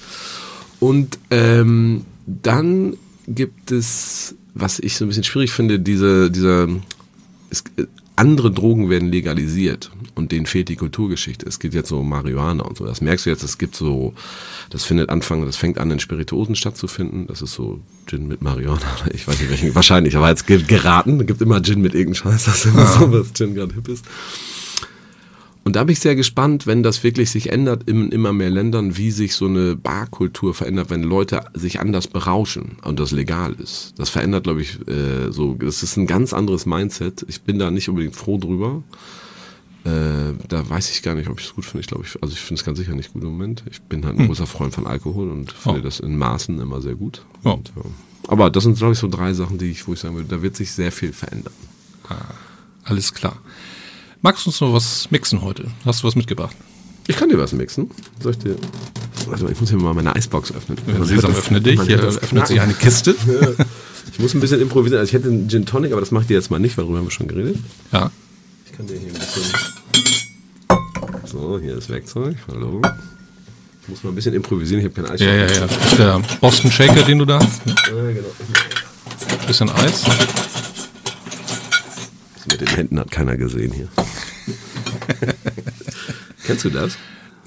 Und ähm, dann gibt es, was ich so ein bisschen schwierig finde, diese, dieser, es, äh, andere Drogen werden legalisiert und denen fehlt die Kulturgeschichte. Es gibt jetzt so Marihuana und so. Das merkst du jetzt, es gibt so, das findet Anfang, das fängt an in Spirituosen stattzufinden. Das ist so Gin mit Marihuana. Ich weiß nicht welchen, wahrscheinlich, aber jetzt gibt geraten. Es gibt immer Gin mit irgendeinem Scheiß, das ist immer so, was Gin gerade hip ist. Und da bin ich sehr gespannt, wenn das wirklich sich ändert in immer mehr Ländern, wie sich so eine Barkultur verändert, wenn Leute sich anders berauschen und das legal ist. Das verändert, glaube ich, äh, so. Das ist ein ganz anderes Mindset. Ich bin da nicht unbedingt froh drüber. Äh, da weiß ich gar nicht, ob ich es gut finde. Ich glaube, ich, also ich finde es ganz sicher nicht gut im Moment. Ich bin halt ein großer Freund von Alkohol und finde Oh. das in Maßen immer sehr gut. Oh. Und, ja. Aber das sind, glaube ich, so drei Sachen, die ich, wo ich sagen würde, da wird sich sehr viel verändern. Alles klar. Magst du uns noch was mixen heute? Hast du was mitgebracht? Ich kann dir was mixen. Soll ich dir. Also ich muss hier mal meine Eisbox öffnen. Sie hört das- öffne dich. Hier öffnet sich eine Kiste. Ja. Ich muss ein bisschen improvisieren. Also ich hätte einen Gin Tonic, aber das macht ihr jetzt mal nicht, weil darüber haben wir schon geredet. Ja. Ich kann dir hier ein bisschen. So, hier ist Werkzeug. Hallo. Ich muss mal ein bisschen improvisieren. Ich habe kein Eis. Ja, ja, ja. Das ist der Boston Shaker, den du da hast. ne? Ja, genau. Bisschen Eis. Mit den Händen hat keiner gesehen hier. Kennst du das?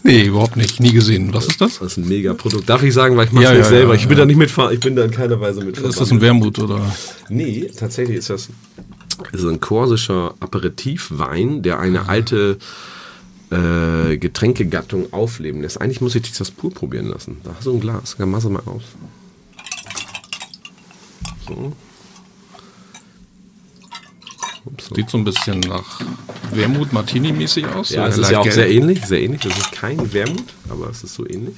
Nee, überhaupt nicht. Nie gesehen. Was ist das? Das ist ein mega Produkt. Darf ich sagen, weil ich mache es Ja, nicht ja, selber. ja, ich bin da nicht mitfahren. Ich bin da in keiner Weise mit Ist das ein Wermut oder? Nee, tatsächlich ist das ist ein korsischer Aperitivwein, der eine alte äh, Getränkegattung aufleben lässt. Eigentlich muss ich dich das pur probieren lassen. Da hast du ein Glas. Dann mach es mal aus. So. So. Sieht so ein bisschen nach Wermut Martini-mäßig aus. Ja, es ist ja auch gelb. sehr ähnlich, sehr ähnlich. Das ist kein Wermut, aber es ist so ähnlich.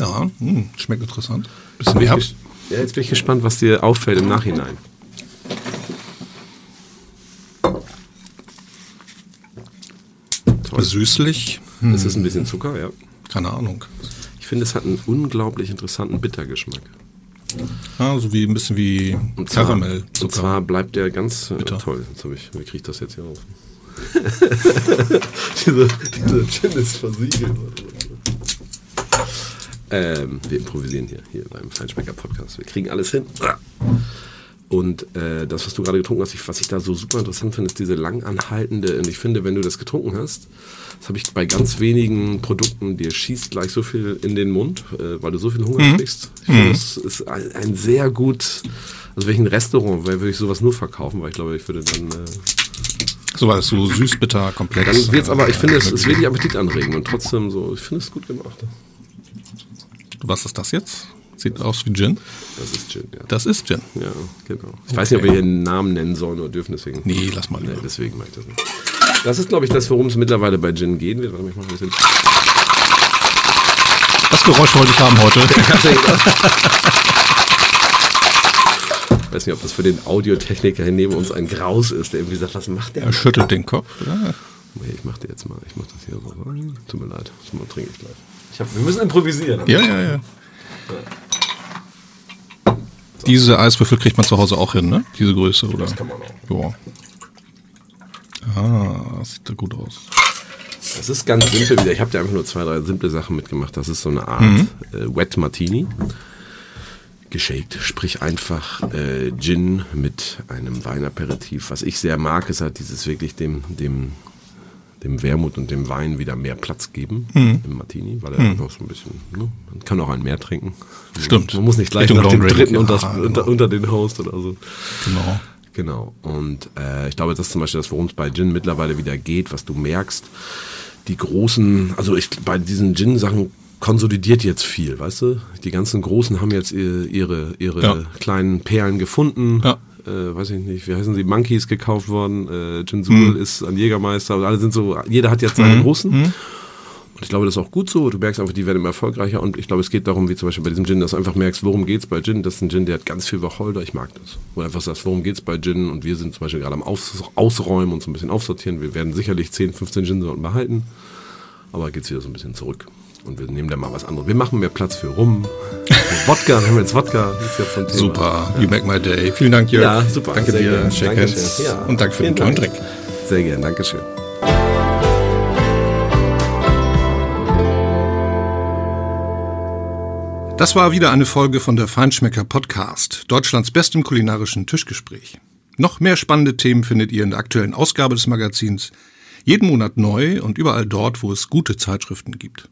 Ja, hm, schmeckt interessant. Bisschen Herbst. Ja, jetzt bin ich gespannt, was dir auffällt im Nachhinein. Toll. Süßlich. Es ist ein bisschen Zucker, ja. Keine Ahnung. Ich finde, es hat einen unglaublich interessanten Bittergeschmack. Ja, so wie ein bisschen wie Und zwar, Karamell. Und zwar bleibt der ganz äh, toll. Jetzt habe ich, wie kriege ich das jetzt hier auf? diese, diese Gin ist versiegelt. Ähm, wir improvisieren hier, hier beim Feinschmecker-Podcast. Wir kriegen alles hin. Und äh, das, was du gerade getrunken hast, ich, was ich da so super interessant finde, ist diese langanhaltende. Und ich finde, wenn du das getrunken hast, das habe ich bei ganz wenigen Produkten, dir schießt gleich so viel in den Mund, äh, weil du so viel Hunger kriegst. Ich finde, das ist ein, ein sehr gut. Also welchen Restaurant weil würde ich sowas nur verkaufen, weil ich glaube, ich würde dann. Äh, So war das so süß-bitter komplex. Dann wird's aber, ich finde, es wenig Appetit anregen und trotzdem so, ich finde es gut gemacht. Was ist das jetzt? Sieht aus wie Gin. Das ist Gin, ja. Das ist Gin. Ja, genau. Ich weiß nicht, ob wir hier einen Namen nennen sollen oder dürfen, deswegen. Nee, lass mal. Nee, deswegen mache ich das nicht. Das ist, glaube ich, das, worum es mittlerweile bei Gin gehen wird. Warte, ich mach ein bisschen. Das Geräusch wollte ich haben heute. Ich weiß nicht, ob das für den Audiotechniker hier neben uns ein Graus ist, der irgendwie sagt, was macht der? Er schüttelt den Kopf. Ja. Nee, ich mach dir jetzt mal, ich mach das hier so. Tut mir leid, das mal trinke ich gleich. Ich hab, wir müssen improvisieren. Ja, ja, ja. Diese Eiswürfel kriegt man zu Hause auch hin, ne? Diese Größe, oder? Das kann man auch. Ja. Ah, das sieht da gut aus. Das ist ganz simpel wieder. Ich habe dir einfach nur zwei, drei simple Sachen mitgemacht. Das ist so eine Art äh, Wet Martini. Geshaked, sprich einfach äh, Gin mit einem Weinaperitif. Was ich sehr mag, ist halt dieses wirklich dem, dem, dem Wermut und dem Wein wieder mehr Platz geben im Martini, weil er einfach so ein bisschen, ne, man kann auch einen mehr trinken. Stimmt. Man muss nicht gleich Richtung nach dem Long dritten Ja, unter, genau. unter, unter den Host oder so. Genau. Genau. Und äh, ich glaube, das ist zum Beispiel das, worum es bei Gin mittlerweile wieder geht, was du merkst. Die großen, also ich, bei diesen Gin-Sachen konsolidiert jetzt viel, weißt du? Die ganzen Großen haben jetzt ihre, ihre, ihre Ja. kleinen Perlen gefunden. Ja. Äh, weiß ich nicht, wie heißen sie? Monkeys gekauft worden. Äh, Gin Sul ist an Jägermeister. Und alle sind so, jeder hat jetzt seine Großen. Und ich glaube, das ist auch gut so. Du merkst einfach, die werden immer erfolgreicher. Und ich glaube, es geht darum, wie zum Beispiel bei diesem Gin, dass du einfach merkst, worum geht's bei Gin. Das ist ein Gin, der hat ganz viel Wacholder. Ich mag das. Wo du einfach sagst, worum geht's bei Gin. Und wir sind zum Beispiel gerade am Aus Ausräumen und so ein bisschen aufsortieren. Wir werden sicherlich 10, 15 Gin-Sorten behalten. Aber geht's wieder so ein bisschen zurück. Und wir nehmen da mal was anderes. Wir machen mehr Platz für Rum. Für Wodka, wir haben jetzt Wodka. Ja. Super. You make my day. Vielen Dank, Jörg. Ja, super. Danke Sehr dir. Shake hands. Ja. Und danke für den Vielen tollen Dank. Drink. Sehr gerne, Dankeschön. Das war wieder eine Folge von der Feinschmecker Podcast, Deutschlands bestem kulinarischen Tischgespräch. Noch mehr spannende Themen findet ihr in der aktuellen Ausgabe des Magazins, jeden Monat neu und überall dort, wo es gute Zeitschriften gibt.